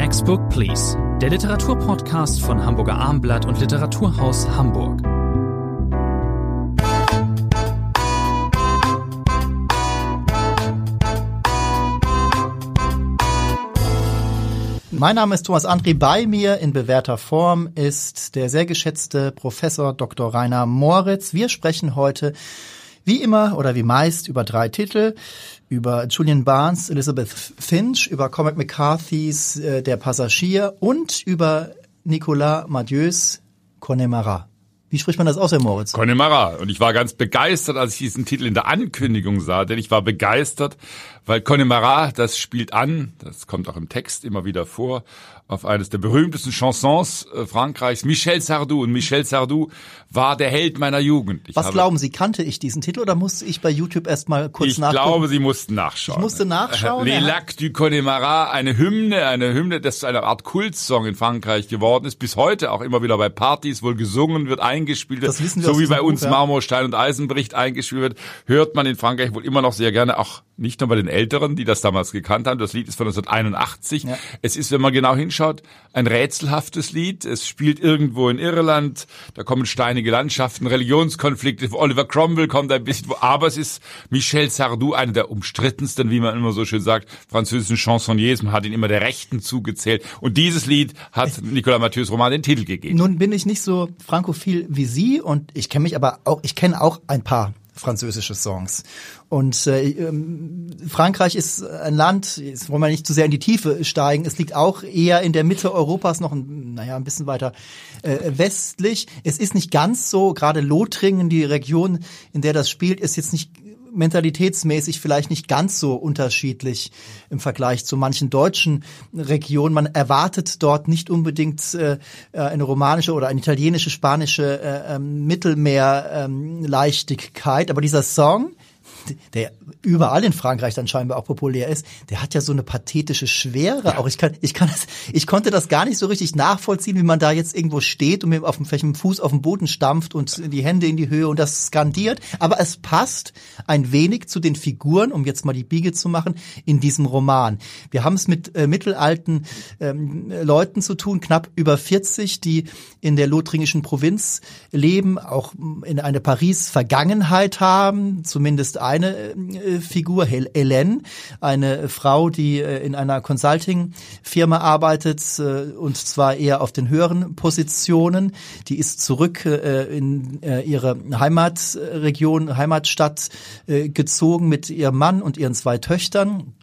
Next Book Please, der Literaturpodcast von Hamburger Armblatt und Literaturhaus Hamburg. Mein Name ist Thomas Andri. Bei mir in bewährter Form ist der sehr geschätzte Professor Dr. Rainer Moritz. Wir sprechen heute wie immer oder wie meist über drei Titel. Über Julian Barnes, Elizabeth Finch, über Cormac McCarthy's äh, Der Passagier und über Nicolas Mathieu's Connemara. Wie spricht man das aus, Herr Moritz? Connemara. Und ich war ganz begeistert, als ich diesen Titel in der Ankündigung sah, denn ich war begeistert, weil Connemara, das spielt an, das kommt auch im Text immer wieder vor, auf eines der berühmtesten Chansons äh, Frankreichs, Michel Sardou. Und Michel Sardou war der Held meiner Jugend. Ich Was glauben Sie, kannte ich diesen Titel oder musste ich bei YouTube erst mal kurz ich nachgucken? Ich glaube, Sie mussten nachschauen. Ich musste nachschauen. Les Lacs du Connemara, eine Hymne, eine Hymne, das eine Art Kultsong in Frankreich geworden ist, bis heute auch immer wieder bei Partys wohl gesungen wird, eingespielt wird, so wie bei uns Buch, ja. Marmorstein und Eisenbericht eingespielt wird, hört man in Frankreich wohl immer noch sehr gerne, auch nicht nur bei den Älteren, die das damals gekannt haben. Das Lied ist von 1981. Ja. Es ist, wenn man genau hinschaut, ein rätselhaftes Lied. Es spielt irgendwo in Irland. Da kommen steinige Landschaften, Religionskonflikte. Oliver Cromwell kommt ein bisschen, aber es ist Michel Sardou, einer der umstrittensten, wie man immer so schön sagt, französischen Chansonniers. Man hat ihn immer der Rechten zugezählt. Und dieses Lied hat Nicolas Mathieu's Roman den Titel gegeben. Nun bin ich nicht so frankophil wie Sie und ich kenne mich aber auch, ich kenne auch ein paar französische Songs. Und äh, ähm, Frankreich ist ein Land, jetzt wollen wir nicht zu sehr in die Tiefe steigen, es liegt auch eher in der Mitte Europas, noch ein, naja, ein bisschen weiter äh, westlich. Es ist nicht ganz so, gerade Lothringen, die Region, in der das spielt, ist jetzt nicht mentalitätsmäßig vielleicht nicht ganz so unterschiedlich im Vergleich zu manchen deutschen Regionen. Man erwartet dort nicht unbedingt äh, eine romanische oder eine italienische, spanische äh, ähm, Mittelmeerleichtigkeit. Aber dieser Song, der überall in Frankreich dann scheinbar auch populär ist, der hat ja so eine pathetische Schwere. Auch ich kann, ich kann das, ich konnte das gar nicht so richtig nachvollziehen, wie man da jetzt irgendwo steht und mit auf dem, vielleicht mit dem Fuß auf den Boden stampft und die Hände in die Höhe und das skandiert. Aber es passt ein wenig zu den Figuren, um jetzt mal die Biege zu machen, in diesem Roman. Wir haben es mit äh, mittelalten ähm, Leuten zu tun, knapp über 40, die in der lothringischen Provinz leben, auch in eine Paris-Vergangenheit haben, zumindest eine äh, Figur, Hélène, eine Frau, die äh, in einer Consulting-Firma arbeitet äh, und zwar eher auf den höheren Positionen. Die ist zurück in ihre Heimatregion, Heimatstadt gezogen mit ihrem Mann und ihren zwei Töchtern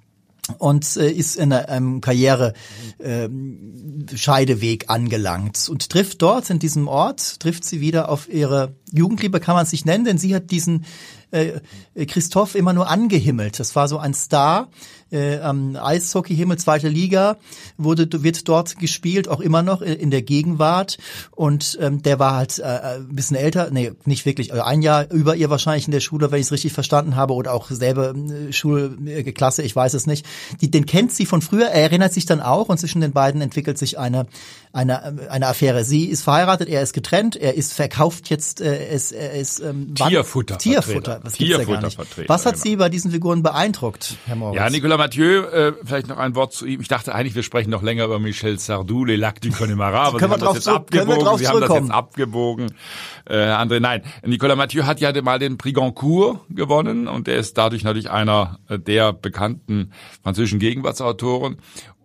und äh, ist in einem Karriere-Scheideweg äh, angelangt und trifft dort in diesem Ort, trifft sie wieder auf ihre Jugendliebe, kann man es nicht nennen, denn sie hat diesen äh, Christoph immer nur angehimmelt. Das war so ein Star äh, am Eishockeyhimmel, zweite Liga, wurde wird dort gespielt, auch immer noch in der Gegenwart. Und ähm, der war halt äh, ein bisschen älter, nee, nicht wirklich, also ein Jahr über ihr wahrscheinlich in der Schule, wenn ich es richtig verstanden habe, oder auch selbe äh, Schulklasse, ich weiß es nicht. Die, den kennt sie von früher, er erinnert sich dann auch und zwischen den beiden entwickelt sich eine eine eine Affäre. Sie ist verheiratet, er ist getrennt, er ist verkauft jetzt, äh, ist, er ist ähm, Tierfutter. Tierfutter. Was, Tierfutter was hat genau. Sie bei diesen Figuren beeindruckt, Herr Moritz? Ja, Nicolas Mathieu, äh, vielleicht noch ein Wort zu ihm. Ich dachte eigentlich, wir sprechen noch länger über Michel Sardou, Les Lacs du Connemara, aber können Sie haben das jetzt abgebogen. Sie haben das jetzt abgebogen. Äh, André, nein. Nicolas Mathieu hat ja mal den Prix Goncourt gewonnen und er ist dadurch natürlich einer der bekannten französischen Gegenwartsautoren.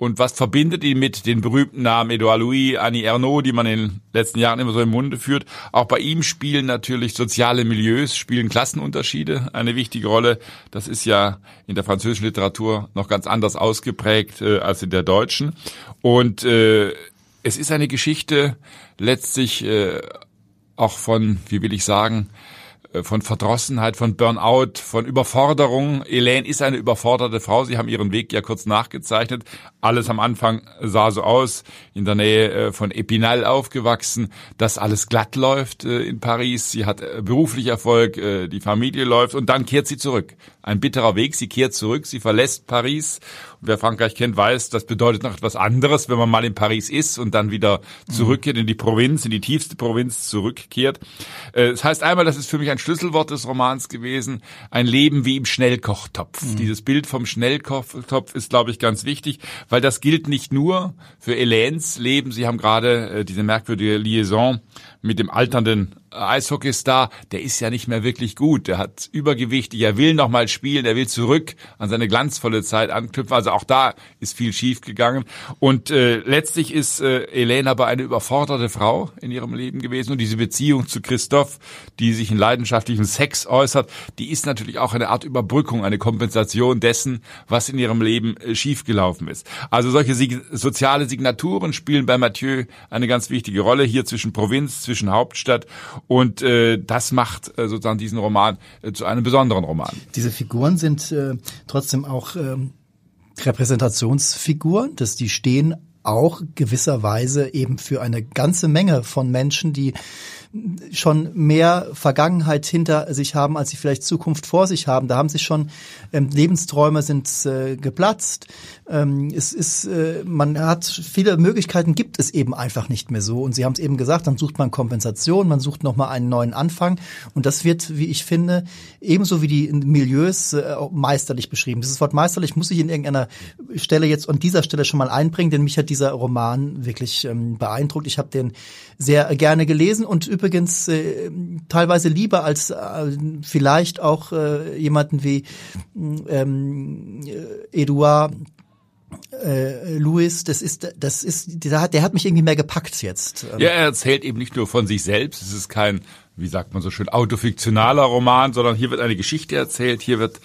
Und was verbindet ihn mit den berühmten Namen Edouard Louis, Annie Ernaux, die man in den letzten Jahren immer so im Munde führt? Auch bei ihm spielen natürlich soziale Milieus, spielen Klassenunterschiede eine wichtige Rolle. Das ist ja in der französischen Literatur noch ganz anders ausgeprägt äh, als in der deutschen. Und äh, es ist eine Geschichte letztlich äh, auch von, wie will ich sagen, von Verdrossenheit, von Burnout, von Überforderung. Elaine ist eine überforderte Frau. Sie haben ihren Weg ja kurz nachgezeichnet. Alles am Anfang sah so aus, in der Nähe äh, von Epinal aufgewachsen, dass alles glatt läuft äh, in Paris. Sie hat beruflich Erfolg, die Familie läuft und dann kehrt sie zurück. Ein bitterer Weg. Sie kehrt zurück, sie verlässt Paris. Und wer Frankreich kennt, weiß, das bedeutet noch etwas anderes, wenn man mal in Paris ist und dann wieder zurückkehrt in die Provinz, in die tiefste Provinz zurückkehrt. Das heißt einmal, das ist für mich ein Schlüsselwort des Romans gewesen. Ein Leben wie im Schnellkochtopf. Mhm. Dieses Bild vom Schnellkochtopf ist, glaube ich, ganz wichtig, weil das gilt nicht nur für Elens Leben. Sie haben gerade äh, diese merkwürdige Liaison mit dem alternden Eishockeystar, der ist ja nicht mehr wirklich gut. Der hat Übergewicht, er will noch mal spielen, er will zurück an seine glanzvolle Zeit anknüpfen. Also auch da ist viel schief gegangen. Und äh, letztlich ist äh, Elena aber eine überforderte Frau in ihrem Leben gewesen. Und diese Beziehung zu Christoph, die sich in leidenschaftlichem Sex äußert, die ist natürlich auch eine Art Überbrückung, eine Kompensation dessen, was in ihrem Leben äh, schiefgelaufen ist. Also solche soziale Signaturen spielen bei Mathieu eine ganz wichtige Rolle hier zwischen Provinz, zwischen Hauptstadt und äh, das macht äh, sozusagen diesen Roman äh, zu einem besonderen Roman. Diese Figuren sind äh, trotzdem auch äh, Repräsentationsfiguren, dass die stehen auch gewisserweise eben für eine ganze Menge von Menschen, die schon mehr Vergangenheit hinter sich haben, als sie vielleicht Zukunft vor sich haben. Da haben sich schon ähm, Lebensträume sind äh, geplatzt. Ähm, es ist, äh, man hat viele Möglichkeiten, gibt es eben einfach nicht mehr so. Und Sie haben es eben gesagt, dann sucht man Kompensation, man sucht nochmal einen neuen Anfang. Und das wird, wie ich finde, ebenso wie die Milieus äh, meisterlich beschrieben. Dieses Wort meisterlich muss ich in irgendeiner Stelle jetzt an dieser Stelle schon mal einbringen, denn mich hat dieser Roman wirklich ähm, beeindruckt. Ich habe den sehr gerne gelesen und übrigens äh, teilweise lieber als äh, vielleicht auch äh, jemanden wie ähm, Eduard äh, Louis, das ist, das ist, der hat, der hat mich irgendwie mehr gepackt jetzt. Ja, er erzählt eben nicht nur von sich selbst. Es ist kein, wie sagt man so schön, autofiktionaler Roman, sondern hier wird eine Geschichte erzählt. Hier wird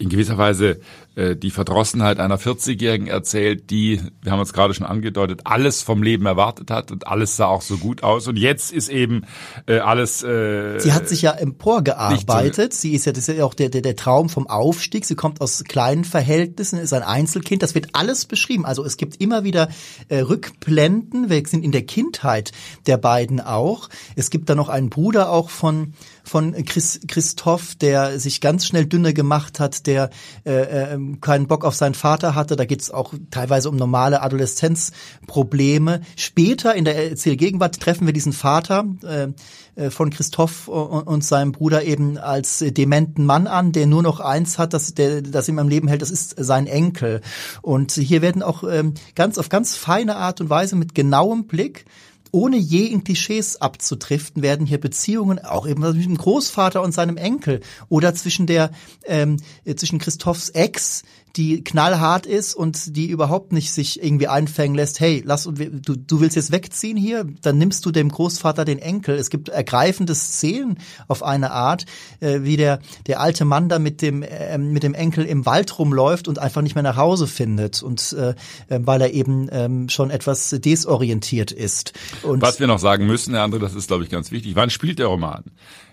in gewisser Weise äh, die Verdrossenheit einer 40-Jährigen erzählt, die, wir haben uns gerade schon angedeutet, alles vom Leben erwartet hat und alles sah auch so gut aus. Und jetzt ist eben äh, alles. Äh, sie hat sich ja emporgearbeitet. So Sie ist ja, das ist ja auch der, der, der Traum vom Aufstieg. Sie kommt aus kleinen Verhältnissen, ist ein Einzelkind. Das wird alles beschrieben. Also es gibt immer wieder äh, Rückblenden. Wir sind in der Kindheit der beiden auch. Es gibt da noch einen Bruder auch von von Chris, Christoph, der sich ganz schnell dünner gemacht hat, der äh, äh, keinen Bock auf seinen Vater hatte. Da geht's auch teilweise um normale Adoleszenzprobleme. Später in der Erzählgegenwart treffen wir diesen Vater äh, äh von Christoph und, und seinem Bruder eben als dementen Mann an, der nur noch eins hat, das, der, das ihm am Leben hält, das ist sein Enkel. Und hier werden auch ähm, ganz auf ganz feine Art und Weise mit genauem Blick ohne je in Klischees abzutriften, werden hier Beziehungen auch eben zwischen dem Großvater und seinem Enkel oder zwischen der ähm, zwischen Christophs Ex, die knallhart ist und die überhaupt nicht sich irgendwie einfängen lässt, hey, lass du, du willst jetzt wegziehen hier, dann nimmst du dem Großvater den Enkel. Es gibt ergreifende Szenen auf eine Art, äh, wie der der alte Mann da mit dem äh, mit dem Enkel im Wald rumläuft und einfach nicht mehr nach Hause findet und äh, äh weil er eben ähm, schon etwas desorientiert ist. Und Was wir noch sagen müssen, Herr André, das ist glaube ich ganz wichtig. Wann spielt der Roman?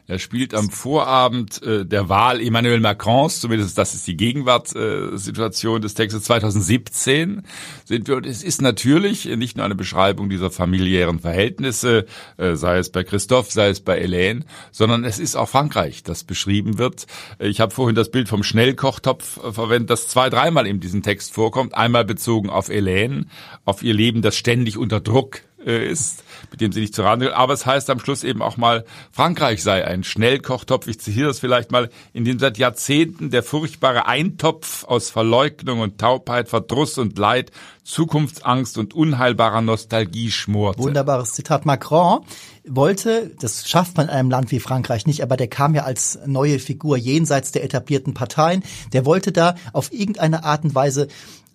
Er spielt am Vorabend äh, der Wahl Emmanuel Macrons, zumindest das ist die Gegenwartssituation äh, des Textes 2017 sind wir. Und es ist natürlich nicht nur eine Beschreibung dieser familiären Verhältnisse, äh, sei es bei Christophe, sei es bei Hélène, sondern es ist auch Frankreich, das beschrieben wird. Ich habe vorhin das Bild vom Schnellkochtopf äh, verwendet, das zwei, dreimal in diesem Text vorkommt. Einmal bezogen auf Hélène, auf ihr Leben, das ständig unter Druck äh, ist, mit dem sie nicht zu Rande Aber es heißt am Schluss eben auch mal, Frankreich sei ein Schnellkochtopf. Ich zitiere das vielleicht mal, in dem seit Jahrzehnten der furchtbare Eintopf aus Verleugnung und Taubheit, Verdruss und Leid, Zukunftsangst und unheilbarer Nostalgie schmorte. Wunderbares Zitat. Macron wollte, das schafft man in einem Land wie Frankreich nicht, aber der kam ja als neue Figur jenseits der etablierten Parteien. Der wollte da auf irgendeine Art und Weise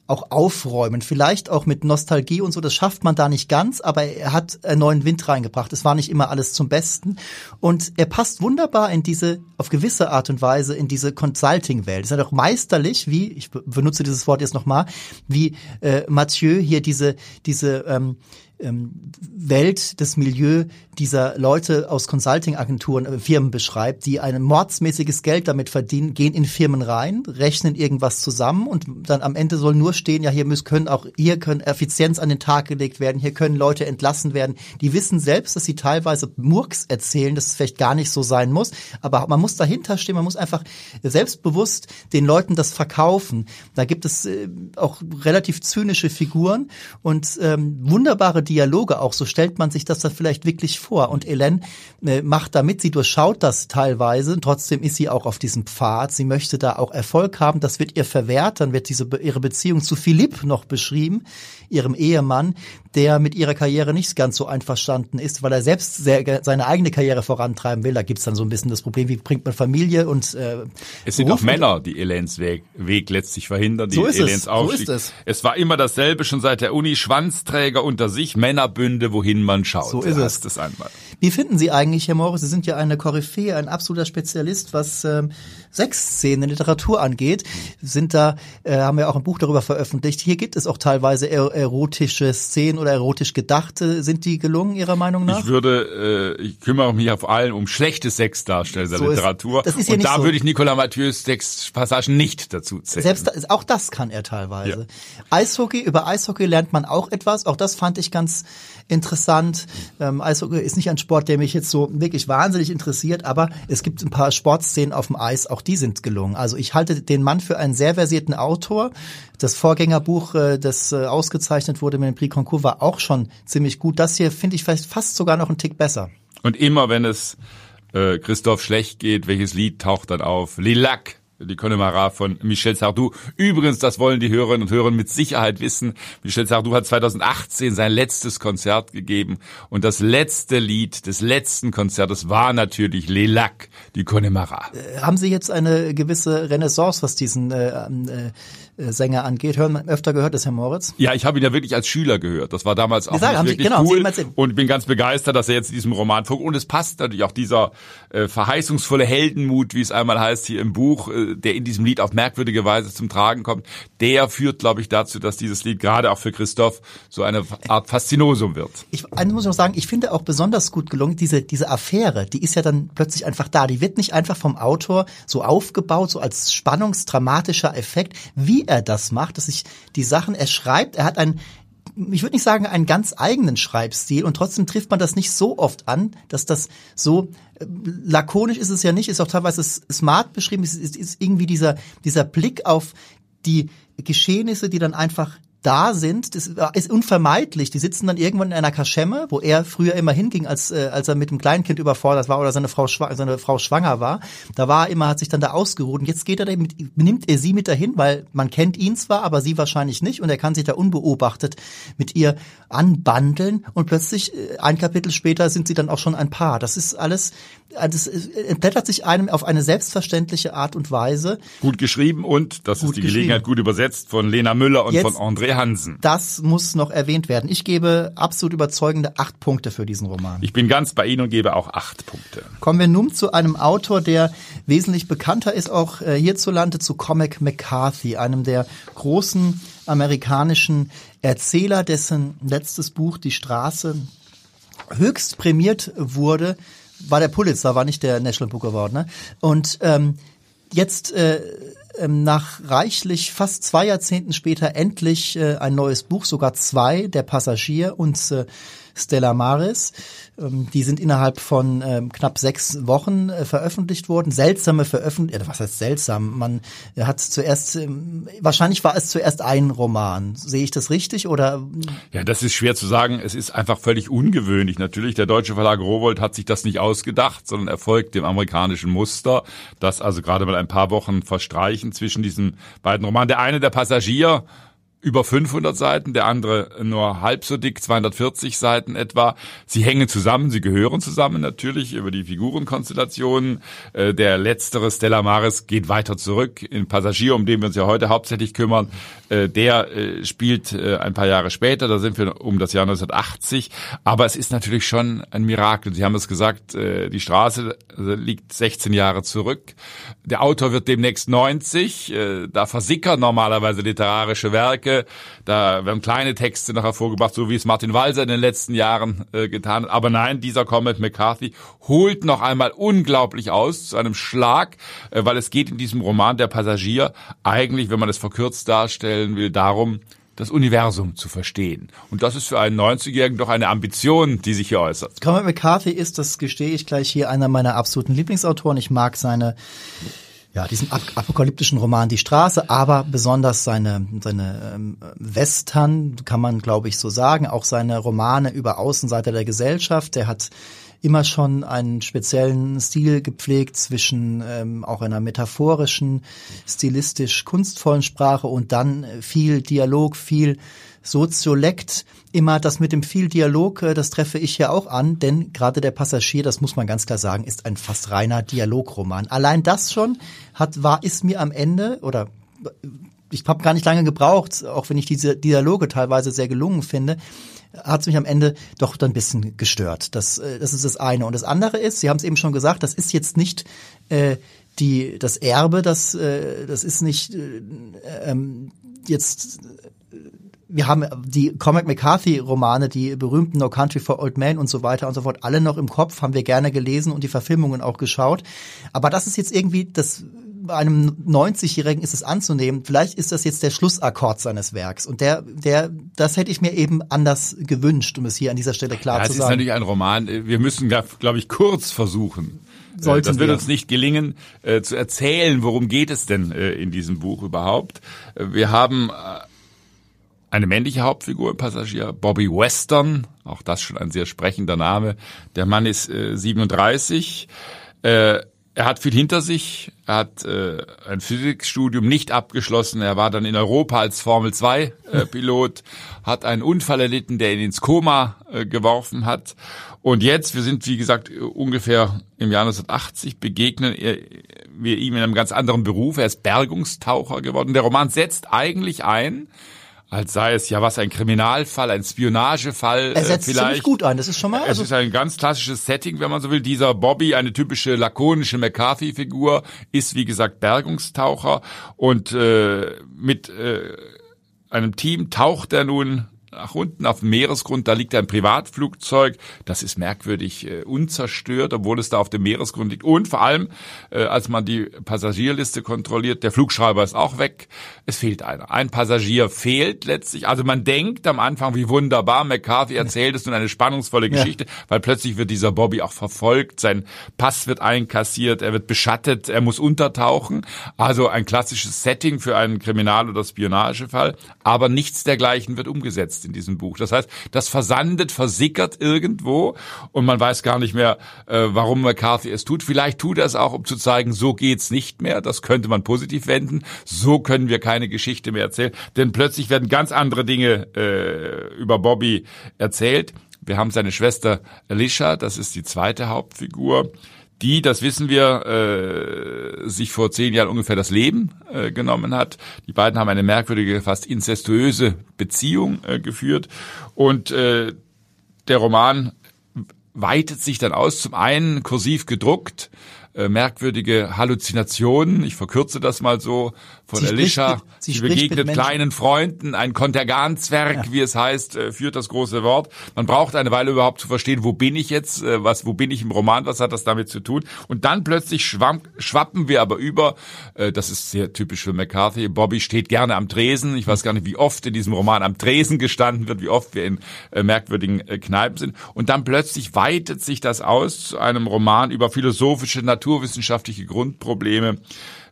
auch aufräumen, vielleicht auch mit Nostalgie und so, das schafft man da nicht ganz, aber er hat einen neuen Wind reingebracht. Es war nicht immer alles zum Besten und er passt wunderbar in diese, auf gewisse Art und Weise in diese Consulting-Welt. Es ist halt auch meisterlich, wie, ich benutze dieses Wort jetzt nochmal, wie äh, Mathieu hier diese, diese ähm, Welt, das Milieu dieser Leute aus Consulting-Agenturen, äh, Firmen beschreibt, die ein mordsmäßiges Geld damit verdienen, gehen in Firmen rein, rechnen irgendwas zusammen und dann am Ende soll nur stehen, ja, hier müssen, können auch, hier können Effizienz an den Tag gelegt werden, hier können Leute entlassen werden. Die wissen selbst, dass sie teilweise Murks erzählen, dass es vielleicht gar nicht so sein muss, aber man muss dahinter stehen, man muss einfach selbstbewusst den Leuten das verkaufen. Da gibt es äh, auch relativ zynische Figuren und ähm, wunderbare Dialoge auch, so stellt man sich das dann vielleicht wirklich vor. Und Ellen äh, macht damit, sie durchschaut das teilweise, trotzdem ist sie auch auf diesem Pfad. Sie möchte da auch Erfolg haben, das wird ihr verwehrt, dann wird diese ihre Beziehung zu Philipp noch beschrieben, ihrem Ehemann, der mit ihrer Karriere nicht ganz so einverstanden ist, weil er selbst sehr, seine eigene Karriere vorantreiben will. Da gibt's dann so ein bisschen das Problem, wie bringt man Familie und äh, Es sind Beruf auch Männer, die Elens Weg, Weg letztlich verhindern, die so ist Elens es. Aufstieg. So ist es. es war immer dasselbe schon seit der Uni, Schwanzträger unter sich, Männerbünde, wohin man schaut. So ist es. es einmal. Wie finden Sie eigentlich, Herr Morris, Sie sind ja eine Koryphäe, ein absoluter Spezialist, was ähm, Sexszenen in Literatur angeht, sind da, äh, haben wir auch ein Buch darüber veröffentlicht. Hier gibt es auch teilweise er erotische Szenen oder erotisch gedachte. Sind die gelungen, Ihrer Meinung nach? Ich würde, äh, ich kümmere mich auf allen um schlechte Sexdarsteller der so Literatur. Ist, das ist Und da so. würde ich Nicolas Mathieu's Sexpassagen nicht dazu zählen. Selbst auch das kann er teilweise. Ja. Eishockey, über Eishockey lernt man auch etwas. Auch das fand ich ganz interessant. Ähm, Eishockey ist nicht ein Sport, der mich jetzt so wirklich wahnsinnig interessiert, aber es gibt ein paar Sportszenen auf dem Eis, auch die sind gelungen. Also ich halte den Mann für einen sehr versierten Autor. Das Vorgängerbuch, äh, das äh, ausgezeichnet wurde mit dem Prix Concours, war auch schon ziemlich gut. Das hier finde ich vielleicht fast sogar noch einen Tick besser. Und immer wenn es äh, Christoph schlecht geht, welches Lied taucht dann auf? Lilac die Connemara von Michel Sardou. Übrigens, das wollen die Hörerinnen und Hörer mit Sicherheit wissen. Michel Sardou hat 2018 sein letztes Konzert gegeben und das letzte Lied des letzten Konzertes war natürlich Les Lacs, die Connemara. Äh, haben Sie jetzt eine gewisse Renaissance, was diesen äh, äh, Sänger angeht. Hören wir öfter gehört, das Herr Moritz? Ja, ich habe ihn ja wirklich als Schüler gehört. Das war damals auch sagen, wirklich Sie, genau, cool. Und bin ganz begeistert, dass er jetzt in diesem Roman vorkommt. Und es passt natürlich auch dieser äh, verheißungsvolle Heldenmut, wie es einmal heißt hier im Buch, äh, der in diesem Lied auf merkwürdige Weise zum Tragen kommt. Der führt, glaube ich, dazu, dass dieses Lied gerade auch für Christoph so eine Art Faszinosum wird. Ich muss noch sagen, ich finde auch besonders gut gelungen, diese, diese Affäre, die ist ja dann plötzlich einfach da. Die wird nicht einfach vom Autor so aufgebaut, so als spannungsdramatischer Effekt, wie er das macht, dass sich die Sachen, er schreibt, er hat ein ich würde nicht sagen einen ganz eigenen Schreibstil und trotzdem trifft man das nicht so oft an, dass das so äh, lakonisch ist es ja nicht, ist auch teilweise smart beschrieben, ist, ist, ist irgendwie dieser dieser Blick auf die Geschehnisse, die dann einfach da sind, das ist unvermeidlich. Die sitzen dann irgendwann in einer Kaschemme, wo er früher immer hinging, als, äh, als er mit dem Kleinkind überfordert war oder seine Frau, seine Frau schwanger war. Da war er immer, hat sich dann da ausgeruht. Und jetzt geht er da mit, nimmt er sie mit dahin, weil man kennt ihn zwar, aber sie wahrscheinlich nicht. Und er kann sich da unbeobachtet mit ihr anbandeln. Und plötzlich, äh, ein Kapitel später, sind sie dann auch schon ein Paar. Das ist alles, das entblättert sich einem auf eine selbstverständliche Art und Weise. Gut geschrieben und, das ist die Gelegenheit, gut übersetzt von Lena Müller und Jetzt, von Hansen. Das muss noch erwähnt werden. Ich gebe absolut überzeugende acht Punkte für diesen Roman. Ich bin ganz bei Ihnen und gebe auch acht Punkte. Kommen wir nun zu einem Autor, der wesentlich bekannter ist, auch äh, hierzulande, zu Comic McCarthy, einem der großen amerikanischen Erzähler, dessen letztes Buch Die Straße höchst prämiert wurde war der Pulitzer, war nicht der National Book Award, ne? Und ähm, jetzt äh, nach reichlich fast zwei Jahrzehnten später endlich äh, ein neues Buch, sogar zwei, der Passagier und äh, Stella Maris. Ähm, die sind innerhalb von ähm, knapp sechs Wochen äh, veröffentlicht worden. Seltsame Veröffentlichung, was heißt seltsam? Man hat zuerst, ähm, wahrscheinlich war es zuerst ein Roman. Sehe ich das richtig oder? Ja, das ist schwer zu sagen. Es ist einfach völlig ungewöhnlich. Natürlich, der deutsche Verlag Rowold hat sich das nicht ausgedacht, sondern erfolgt dem amerikanischen Muster, dass also gerade mal ein paar Wochen verstreichen zwischen diesen beiden Romanen. Der eine, der Passagier, über 500 Seiten, der andere nur halb so dick, 240 Seiten etwa. Sie hängen zusammen, sie gehören zusammen natürlich über die Figurenkonstellationen. Äh, der letztere, Stella Maris, geht weiter zurück in Passagier, um den wir uns ja heute hauptsächlich kümmern. Äh, der äh, spielt ein paar Jahre später, da sind wir um das Jahr 1980. Aber es ist natürlich schon ein Mirakel. Sie haben es gesagt, die Straße liegt 16 Jahre zurück. Der Autor wird demnächst 90. Da versickern normalerweise literarische Werke Werke. Da werden kleine Texte noch hervorgebracht, so wie es Martin Walser in den letzten Jahren äh, getan hat. Aber nein, dieser Comet McCarthy holt noch einmal unglaublich aus zu einem Schlag, äh, weil es geht in diesem Roman Der Passagier eigentlich, wenn man es verkürzt darstellen will, darum, das Universum zu verstehen. Und das ist für einen 90-Jährigen doch eine Ambition, die sich hier äußert. Cormac McCarthy ist, das gestehe ich gleich hier, einer meiner absoluten Lieblingsautoren. Ich mag seine ja, diesen apokalyptischen Roman Die Straße, aber besonders seine, seine ähm, Western, kann man glaube ich so sagen, auch seine Romane über Außenseiter der Gesellschaft. Der hat immer schon einen speziellen Stil gepflegt zwischen ähm, auch einer metaphorischen, stilistisch kunstvollen Sprache und dann viel Dialog, viel Soziolekt, immer das mit dem viel Dialog, äh, das treffe ich ja auch an, denn gerade der Passagier, das muss man ganz klar sagen, ist ein fast reiner Dialogroman. Allein das schon hat war ist mir am Ende oder ich habe gar nicht lange gebraucht, auch wenn ich diese Dialoge teilweise sehr gelungen finde, hat es mich am Ende doch dann ein bisschen gestört. Das, äh, das ist das eine. Und das andere ist, Sie haben es eben schon gesagt, das ist jetzt nicht äh, die das Erbe, das äh, das ist nicht äh, ähm, jetzt wir haben die Cormac McCarthy Romane, die berühmten No Country for Old Men und so weiter und so fort, alle noch im Kopf, haben wir gerne gelesen und die Verfilmungen auch geschaut. Aber das ist jetzt irgendwie, das, bei einem 90-Jährigen ist es anzunehmen, vielleicht ist das jetzt der Schlussakkord seines Werks. Und der, der, das hätte ich mir eben anders gewünscht, um es hier an dieser Stelle klar ja, zu sagen. Das ist natürlich ein Roman. Wir müssen, glaube ich, kurz versuchen. Äh, Sollten das wird wir. uns nicht gelingen, äh, zu erzählen, worum geht es denn äh, in diesem Buch überhaupt. Äh, wir haben äh, eine männliche Hauptfigur im Passagier, Bobby Western, auch das schon ein sehr sprechender Name. Der Mann ist äh, 37. Äh, er hat viel hinter sich. Er hat äh, ein Physikstudium nicht abgeschlossen. Er war dann in Europa als Formel 2 äh, Pilot, hat einen Unfall erlitten, der ihn ins Koma äh, geworfen hat. Und jetzt, wir sind wie gesagt ungefähr im Jahr 1980, begegnen wir ihm in einem ganz anderen Beruf. Er ist Bergungstaucher geworden. Der Roman setzt eigentlich ein als sei es ja was ein Kriminalfall, ein Spionagefall. Er setzt äh, vielleicht. ziemlich gut ein, das ist schon mal. Es also ist ein ganz klassisches Setting, wenn man so will. Dieser Bobby, eine typische lakonische McCarthy-Figur, ist wie gesagt Bergungstaucher und äh, mit äh, einem Team taucht er nun nach unten auf dem Meeresgrund, da liegt ein Privatflugzeug, das ist merkwürdig äh, unzerstört, obwohl es da auf dem Meeresgrund liegt. Und vor allem, äh, als man die Passagierliste kontrolliert, der Flugschreiber ist auch weg, es fehlt einer. Ein Passagier fehlt letztlich. Also man denkt am Anfang, wie wunderbar, McCarthy erzählt es nun eine spannungsvolle Geschichte, ja. weil plötzlich wird dieser Bobby auch verfolgt, sein Pass wird einkassiert, er wird beschattet, er muss untertauchen. Also ein klassisches Setting für einen Kriminal- oder Spionagefall, aber nichts dergleichen wird umgesetzt in diesem Buch. Das heißt, das versandet, versickert irgendwo und man weiß gar nicht mehr, äh, warum McCarthy es tut. Vielleicht tut er es auch, um zu zeigen, so geht's nicht mehr. Das könnte man positiv wenden. So können wir keine Geschichte mehr erzählen, denn plötzlich werden ganz andere Dinge äh, über Bobby erzählt. Wir haben seine Schwester Alicia, das ist die zweite Hauptfigur die, das wissen wir, äh, sich vor zehn Jahren ungefähr das Leben äh, genommen hat. Die beiden haben eine merkwürdige, fast incestuöse Beziehung äh, geführt. Und äh, der Roman weitet sich dann aus, zum einen kursiv gedruckt, äh, merkwürdige Halluzinationen, ich verkürze das mal so, von sie Elisha. Mit, sie, sie begegnet kleinen Freunden, ein Konterganzwerk, ja. wie es heißt, äh, führt das große Wort. Man braucht eine Weile überhaupt zu verstehen, wo bin ich jetzt, äh, was, wo bin ich im Roman, was hat das damit zu tun? Und dann plötzlich schwamm, schwappen wir aber über, äh, das ist sehr typisch für McCarthy, Bobby steht gerne am Tresen. Ich weiß gar nicht, wie oft in diesem Roman am Tresen gestanden wird, wie oft wir in äh, merkwürdigen äh, Kneipen sind. Und dann plötzlich weitet sich das aus zu einem Roman über philosophische Natur naturwissenschaftliche Grundprobleme.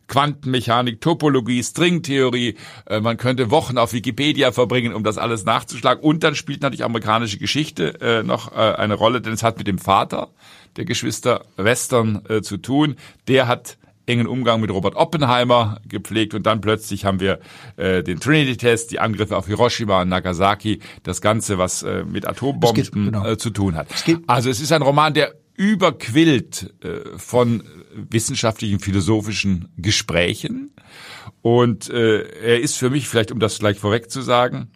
Quantenmechanik, Topologie, Stringtheorie. Äh, man könnte Wochen auf Wikipedia verbringen, um das alles nachzuschlagen. Und dann spielt natürlich amerikanische Geschichte äh, noch äh, eine Rolle, denn es hat mit dem Vater der Geschwister Western zu tun. Der hat engen Umgang mit Robert Oppenheimer gepflegt und dann plötzlich haben wir den Trinity-Test, die Angriffe auf Hiroshima und Nagasaki, das Ganze, was mit Atombomben geht, genau. zu tun hat. Es also es ist ein Roman, der überquillt äh, von wissenschaftlichen, philosophischen Gesprächen. Und äh, er ist für mich, vielleicht um das gleich vorweg zu sagen,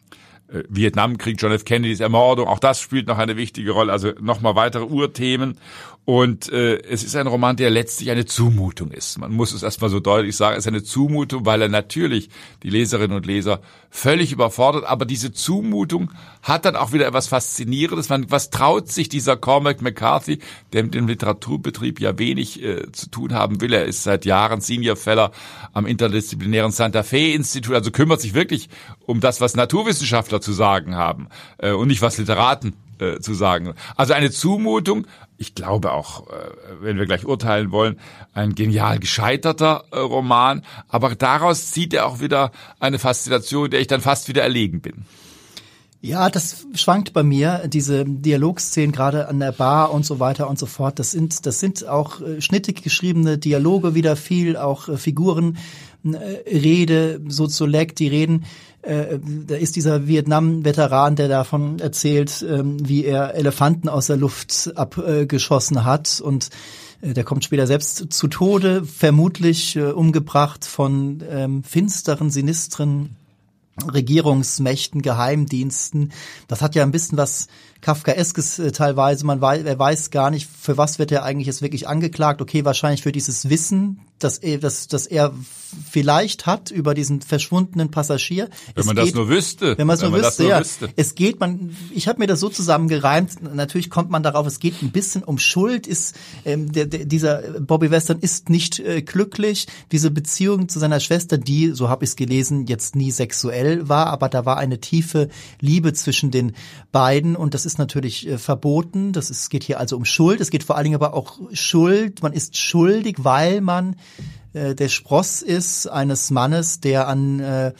äh, Vietnamkrieg, John F. Kennedys Ermordung, auch das spielt noch eine wichtige Rolle, also nochmal weitere Urthemen. Und äh, es ist ein Roman, der letztlich eine Zumutung ist. Man muss es erstmal so deutlich sagen, es ist eine Zumutung, weil er natürlich die Leserinnen und Leser völlig überfordert, aber diese Zumutung hat dann auch wieder etwas Faszinierendes. Man, was traut sich dieser Cormac McCarthy, der mit dem Literaturbetrieb ja wenig äh, zu tun haben will. Er ist seit Jahren Senior Feller am interdisziplinären Santa Fe Institut, also kümmert sich wirklich um das, was Naturwissenschaftler zu sagen haben äh, und nicht was Literaten äh, zu sagen. Also eine Zumutung, ich glaube auch, äh, wenn wir gleich urteilen wollen, ein genial gescheiterter äh, Roman, aber daraus zieht er auch wieder eine Faszination, der ich dann fast wieder erlegen bin. Ja, das schwankt bei mir. Diese Dialogszenen gerade an der Bar und so weiter und so fort. Das sind, das sind auch äh, schnittig geschriebene Dialoge wieder viel, auch äh, Figuren, äh, Rede, Soziolek, die reden. Äh, da ist dieser Vietnam-Veteran, der davon erzählt, äh, wie er Elefanten aus der Luft abgeschossen hat und äh, der kommt später selbst zu Tode, vermutlich äh, umgebracht von ähm, finsteren, sinistren Regierungsmächten, Geheimdiensten. Das hat ja ein bisschen was Kafkaeskes äh, teilweise. Man weiß, er weiß gar nicht, für was wird er eigentlich jetzt wirklich angeklagt. Okay, wahrscheinlich für dieses Wissen, dass er, dass, dass er vielleicht hat über diesen verschwundenen Passagier. Wenn es man geht, das nur wüsste. Wenn man es nur, wüsste, nur ja. Wüsste. Es geht, man, ich habe mir das so zusammengereimt. Natürlich kommt man darauf, es geht ein bisschen um Schuld. Ist ähm, der, der, dieser Bobby Western ist nicht äh, glücklich. Diese Beziehung zu seiner Schwester, die, so habe ich es gelesen, jetzt nie sexuell war, aber da war eine tiefe Liebe zwischen den beiden und das ist natürlich äh, verboten. Das ist, geht hier also um Schuld. Es geht vor allen Dingen aber auch Schuld. Man ist schuldig, weil man äh, der Spross ist eines Mannes, der an äh,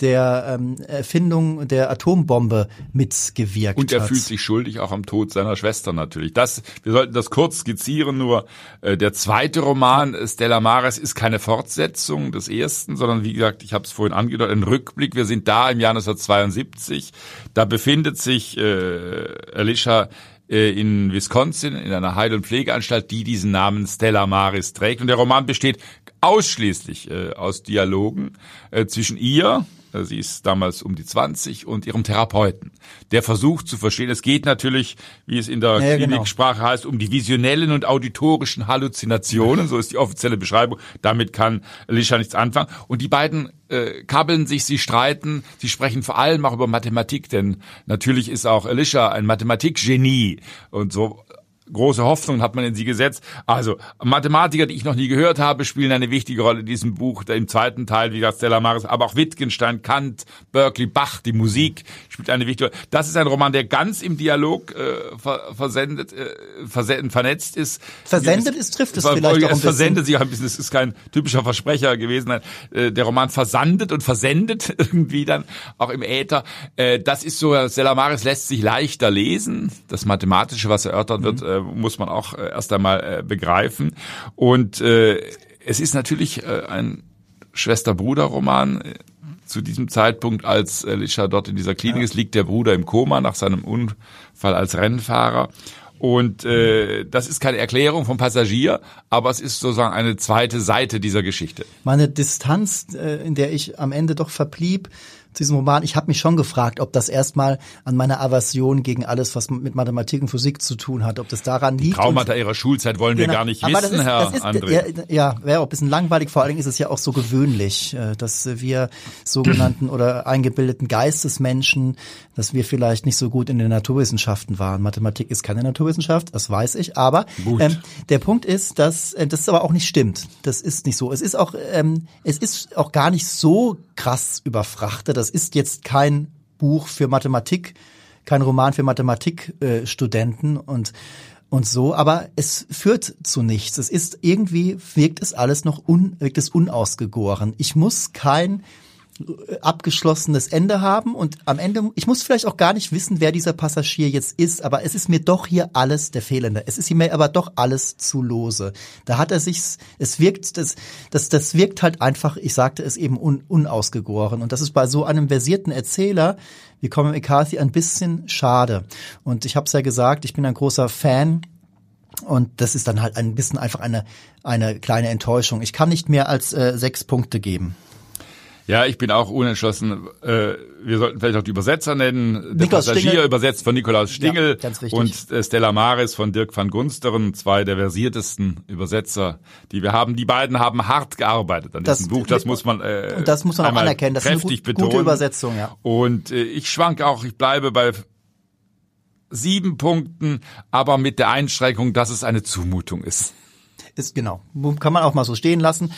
der ähm, Erfindung der Atombombe mitgewirkt hat. Und er hat. fühlt sich schuldig auch am Tod seiner Schwester natürlich. Das, wir sollten das kurz skizzieren. Nur äh, der zweite Roman Stella Maris ist keine Fortsetzung des ersten, sondern wie gesagt, ich habe es vorhin angedeutet, ein Rückblick. Wir sind da im Jahr 1972. Da befindet sich äh, Alicia äh, in Wisconsin in einer Heil- und Pflegeanstalt, die diesen Namen Stella Maris trägt. Und der Roman besteht ausschließlich äh, aus Dialogen äh, zwischen ihr, äh, sie ist damals um die 20 und ihrem Therapeuten. Der versucht zu verstehen, es geht natürlich, wie es in der ja. Kliniksprache genau. heißt, um die visionellen und auditorischen Halluzinationen, so ist die offizielle Beschreibung. Damit kann Alicia nichts anfangen. Und die beiden äh, kabbeln sich, sie streiten, sie sprechen vor allem auch über Mathematik, denn natürlich ist auch Alicia ein Mathematikgenie und so große Hoffnungen hat man in sie gesetzt. Also Mathematiker, die ich noch nie gehört habe, spielen eine wichtige Rolle in diesem Buch. Im zweiten Teil, wie gesagt, Stella Maris, aber auch Wittgenstein, Kant, Berkeley, Bach, die Musik spielt eine wichtige Rolle. Das ist ein Roman, der ganz im Dialog äh, ver versendet, äh, versen vernetzt ist. Versendet ist, trifft es vielleicht auch ein versendet sich auch ein bisschen. Es ist kein typischer Versprecher gewesen. Äh, der Roman versandet und versendet irgendwie dann auch im Äther. Äh, das ist so, Stella Maris lässt sich leichter lesen. Das Mathematische, was erörtert wird, mhm. Äh, muss man auch äh, erst einmal äh, begreifen. Und äh, es ist natürlich äh, ein Schwester-Bruder-Roman. Zu diesem Zeitpunkt, als Alicia dort in dieser Klinik ja. ist, liegt der Bruder im Koma nach seinem Unfall als Rennfahrer. Und äh, das ist keine Erklärung vom Passagier, aber es ist sozusagen eine zweite Seite dieser Geschichte. Meine Distanz, äh, in der ich am Ende doch verblieb, zu diesem Roman. Ich habe mich schon gefragt, ob das erstmal an meiner Aversion gegen alles, was mit Mathematik und Physik zu tun hat, ob das daran liegt. Die Traumata ihrer Schulzeit wollen genau. wir gar nicht wissen, ist, Herr ist, André. Ja, ja wäre auch ein bisschen langweilig. Vor allen Dingen ist es ja auch so gewöhnlich, äh, dass wir sogenannten oder eingebildeten Geistesmenschen, dass wir vielleicht nicht so gut in den Naturwissenschaften waren. Mathematik ist keine Naturwissenschaft, das weiß ich. Aber ähm, der Punkt ist, dass äh, das aber auch nicht stimmt. Das ist nicht so. Es ist auch, ähm, es ist auch gar nicht so krass überfrachtet das ist jetzt kein Buch für Mathematik, kein Roman für Mathematikstudenten äh, und und so, aber es führt zu nichts. Es ist irgendwie wirkt es alles noch un, wirkt es unausgegoren. Ich muss kein abgeschlossenes Ende haben und am Ende, ich muss vielleicht auch gar nicht wissen, wer dieser Passagier jetzt ist, aber es ist mir doch hier alles der Fehlende. Es ist mir aber doch alles zu lose. Da hat er sich, es wirkt, das, das, das wirkt halt einfach, ich sagte es eben un, unausgegoren und das ist bei so einem versierten Erzähler wie Cormac McCarthy ein bisschen schade. Und ich habe es ja gesagt, ich bin ein großer Fan und das ist dann halt ein bisschen einfach eine, eine kleine Enttäuschung. Ich kann nicht mehr als äh, sechs Punkte geben. Ja, ich bin auch unentschlossen. Äh, wir sollten vielleicht auch die Übersetzer nennen. Der Nikolaus Passagier Stingel. übersetzt von Nikolaus Stingel ja, und äh, Stella Maris von Dirk van Gunsteren, zwei der versiertesten Übersetzer, die wir haben. Die beiden haben hart gearbeitet an das, diesem Buch. Das muss man äh, das muss man auch anerkennen. Das ist eine gut, gute Übersetzung, ja. Und äh, ich schwank auch. Ich bleibe bei sieben Punkten, aber mit der Einschränkung, dass es eine Zumutung ist. Ist genau. Kann man auch mal so stehen lassen.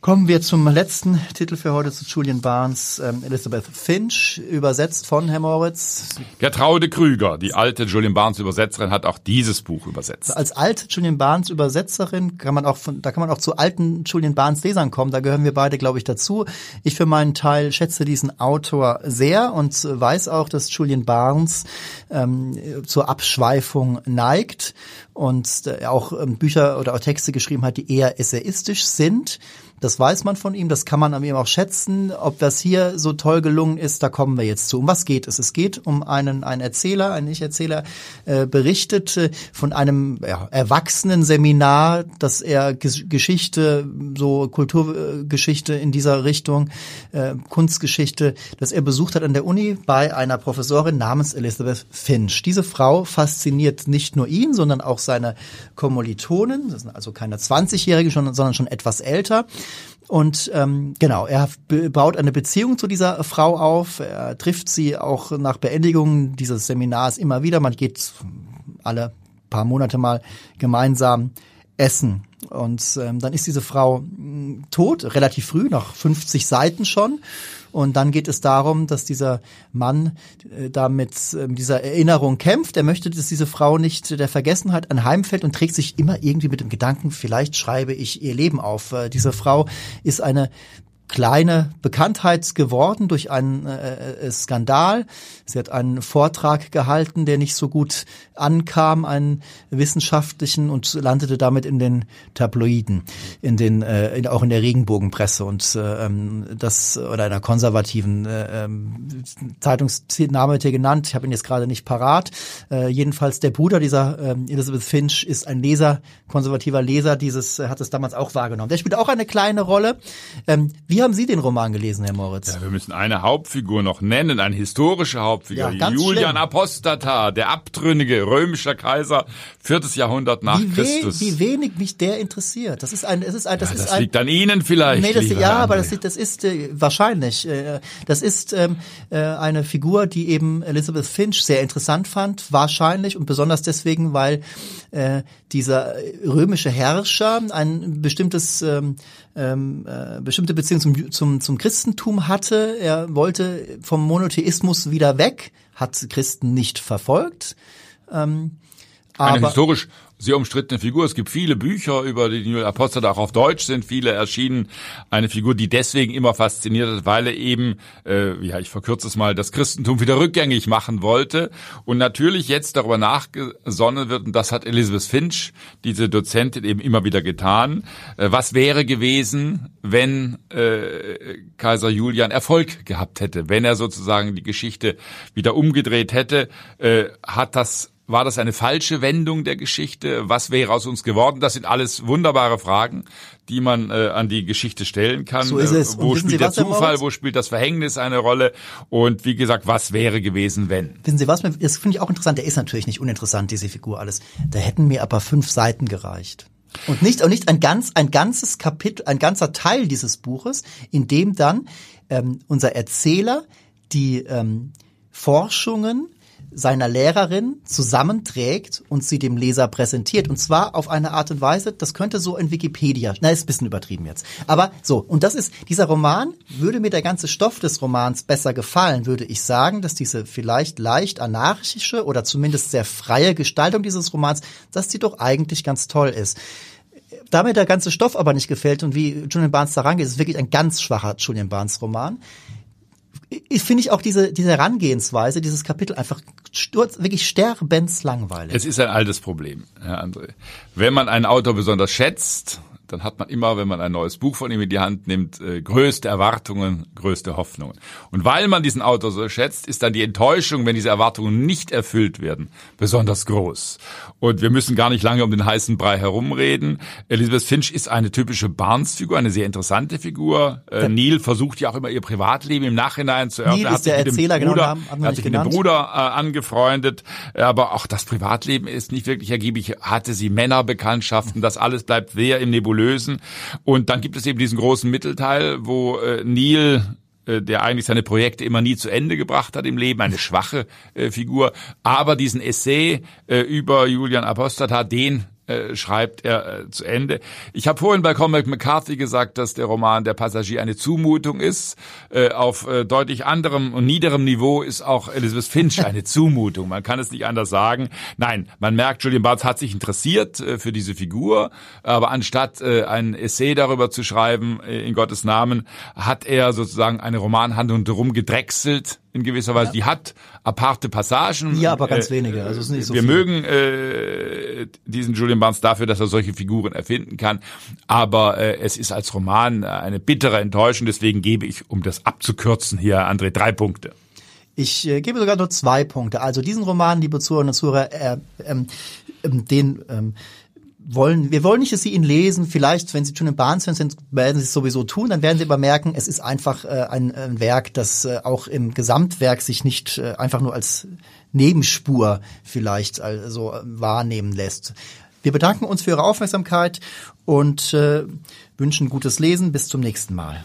Kommen wir zum letzten Titel für heute zu Julian Barnes, ähm, Elizabeth Finch, übersetzt von Herr Moritz. Gertraude Krüger, die alte Julian Barnes Übersetzerin, hat auch dieses Buch übersetzt. Als alte Julian Barnes Übersetzerin kann man auch von, da kann man auch zu alten Julian Barnes Lesern kommen. Da gehören wir beide, glaube ich, dazu. Ich für meinen Teil schätze diesen Autor sehr und weiß auch, dass Julian Barnes ähm, zur Abschweifung neigt und äh, auch ähm, Bücher oder auch Texte geschrieben hat, die eher essayistisch sind. Das weiß man von ihm, das kann man an ihm auch schätzen. Ob das hier so toll gelungen ist, da kommen wir jetzt zu. Um was geht es? Es geht um einen, einen Erzähler, ein Ich-Erzähler äh, berichtet äh, von einem ja, Erwachsenen-Seminar, dass er Geschichte, so Kulturgeschichte in dieser Richtung, äh, Kunstgeschichte, dass er besucht hat an der Uni bei einer Professorin namens Elizabeth Finch. Diese Frau fasziniert nicht nur ihn, sondern auch seine Kommilitonen. Das sind also keine 20-Jährige, sondern schon etwas älter. Und ähm, genau, er baut eine Beziehung zu dieser Frau auf. Er trifft sie auch nach Beendigung dieses Seminars immer wieder. Man geht alle paar Monate mal gemeinsam essen. Und ähm, dann ist diese Frau hm, tot, relativ früh, nach 50 Seiten schon. Und dann geht es darum, dass dieser Mann äh, da mit äh, dieser Erinnerung kämpft. Er möchte, dass diese Frau nicht der Vergessenheit anheimfällt und trägt sich immer irgendwie mit dem Gedanken, vielleicht schreibe ich ihr Leben auf. Äh, diese Frau ist eine kleine Bekanntheit geworden durch einen äh, äh, Skandal. Sie hat einen Vortrag gehalten, der nicht so gut ankam, einen wissenschaftlichen und landete damit in den Tabloiden, in den äh, in, auch in der Regenbogenpresse und äh, ähm, das oder einer konservativen äh, ähm, Zeitungsname wird hier genannt. Ich habe ihn jetzt gerade nicht parat. Äh, jedenfalls der Bruder dieser äh, Elizabeth Finch ist ein Leser, konservativer Leser. Dieses äh, hat es damals auch wahrgenommen. Der spielt auch eine kleine Rolle. Ähm, wie wie haben Sie den Roman gelesen, Herr Moritz? Ja, wir müssen eine Hauptfigur noch nennen, eine historische Hauptfigur. Ja, Julian schlimm. Apostata, der abtrünnige römischer Kaiser, viertes Jahrhundert nach wie Christus. Wie wenig mich der interessiert. Das ist ein, es ist ein, das ja, ist das ein, liegt an Ihnen vielleicht. Nee, das, ja, aber das, das ist äh, wahrscheinlich. Äh, das ist ähm, äh, eine Figur, die eben Elizabeth Finch sehr interessant fand, wahrscheinlich und besonders deswegen, weil äh, dieser römische Herrscher ein bestimmtes ähm, ähm, äh, bestimmte Beziehung zum, zum, zum Christentum hatte. Er wollte vom Monotheismus wieder weg, hat Christen nicht verfolgt. Ähm, eine historisch sehr umstrittene Figur. Es gibt viele Bücher über die New Apostel, auch auf Deutsch sind viele erschienen. Eine Figur, die deswegen immer fasziniert hat, weil er eben, äh, ja, ich verkürze es mal, das Christentum wieder rückgängig machen wollte. Und natürlich jetzt darüber nachgesonnen wird, und das hat Elizabeth Finch, diese Dozentin, eben immer wieder getan. Äh, was wäre gewesen, wenn äh, Kaiser Julian Erfolg gehabt hätte, wenn er sozusagen die Geschichte wieder umgedreht hätte? Äh, hat das war das eine falsche Wendung der Geschichte? Was wäre aus uns geworden? Das sind alles wunderbare Fragen, die man äh, an die Geschichte stellen kann. So ist es. Äh, wo spielt Sie, der Zufall? Wo spielt das Verhängnis eine Rolle? Und wie gesagt, was wäre gewesen, wenn? Wissen Sie was? Das finde ich auch interessant. Der ist natürlich nicht uninteressant, diese Figur alles. Da hätten mir aber fünf Seiten gereicht. Und nicht, und nicht ein ganz, ein ganzes Kapitel, ein ganzer Teil dieses Buches, in dem dann ähm, unser Erzähler die ähm, Forschungen seiner Lehrerin zusammenträgt und sie dem Leser präsentiert. Und zwar auf eine Art und Weise, das könnte so in Wikipedia, na, ist ein bisschen übertrieben jetzt. Aber so, und das ist, dieser Roman, würde mir der ganze Stoff des Romans besser gefallen, würde ich sagen, dass diese vielleicht leicht anarchische oder zumindest sehr freie Gestaltung dieses Romans, dass die doch eigentlich ganz toll ist da mir der ganze Stoff aber nicht gefällt und wie Julian Barnes da rangeht, ist wirklich ein ganz schwacher Julian Barnes Roman finde ich auch diese, diese Herangehensweise, dieses Kapitel einfach sturz, wirklich sterbenslangweilig. Es ist ein altes Problem, Herr André. Wenn man einen Autor besonders schätzt, dann hat man immer, wenn man ein neues Buch von ihm in die Hand nimmt, äh, größte Erwartungen, größte Hoffnungen. Und weil man diesen Autor so schätzt, ist dann die Enttäuschung, wenn diese Erwartungen nicht erfüllt werden, besonders groß. Und wir müssen gar nicht lange um den heißen Brei herumreden. Elizabeth Finch ist eine typische Barnes-Figur, eine sehr interessante Figur. Äh, Neil versucht ja auch immer ihr Privatleben im Nachhinein zu erörtern. Neil ist der Erzähler, genau, Bruder, genau, haben, haben hat sich mit dem Bruder äh, angefreundet. Aber auch das Privatleben ist nicht wirklich ergiebig. Hatte sie Männerbekanntschaften, das alles bleibt sehr im Nebulösen lösen. Und dann gibt es eben diesen großen Mittelteil, wo äh, Neil äh, der eigentlich seine Projekte immer nie zu Ende gebracht hat im Leben, eine schwache äh, Figur, aber diesen Essay äh, über Julian Apostata, den äh, schreibt er äh, zu Ende. Ich habe vorhin bei Cormac McCarthy gesagt, dass der Roman Der Passagier eine Zumutung ist. Äh, auf äh, deutlich anderem und niederem Niveau ist auch Elizabeth Finch eine Zumutung. Man kann es nicht anders sagen. Nein, man merkt, Julian Barnes hat sich interessiert äh, für diese Figur, aber anstatt äh, ein Essay darüber zu schreiben, äh, in Gottes Namen, hat er sozusagen eine Romanhandlung drum gedrechselt in gewisser Weise. Ja. Die hat aparte Passagen. Ja, aber ganz äh, wenige. Also ist nicht so wir viel. mögen äh, diesen Julian Barnes dafür, dass er solche Figuren erfinden kann. Aber äh, es ist als Roman eine bittere Enttäuschung. Deswegen gebe ich, um das abzukürzen, hier André drei Punkte. Ich äh, gebe sogar nur zwei Punkte. Also diesen Roman, liebe Zuhörer und Zuhörer, äh, ähm, ähm, den ähm, wollen, wir wollen nicht, dass Sie ihn lesen. Vielleicht, wenn Sie schon im Bahnsfan sind, werden Sie es sowieso tun. Dann werden Sie aber merken, es ist einfach äh, ein, ein Werk, das äh, auch im Gesamtwerk sich nicht äh, einfach nur als Nebenspur vielleicht also äh, wahrnehmen lässt. Wir bedanken uns für Ihre Aufmerksamkeit und äh, wünschen gutes Lesen. Bis zum nächsten Mal.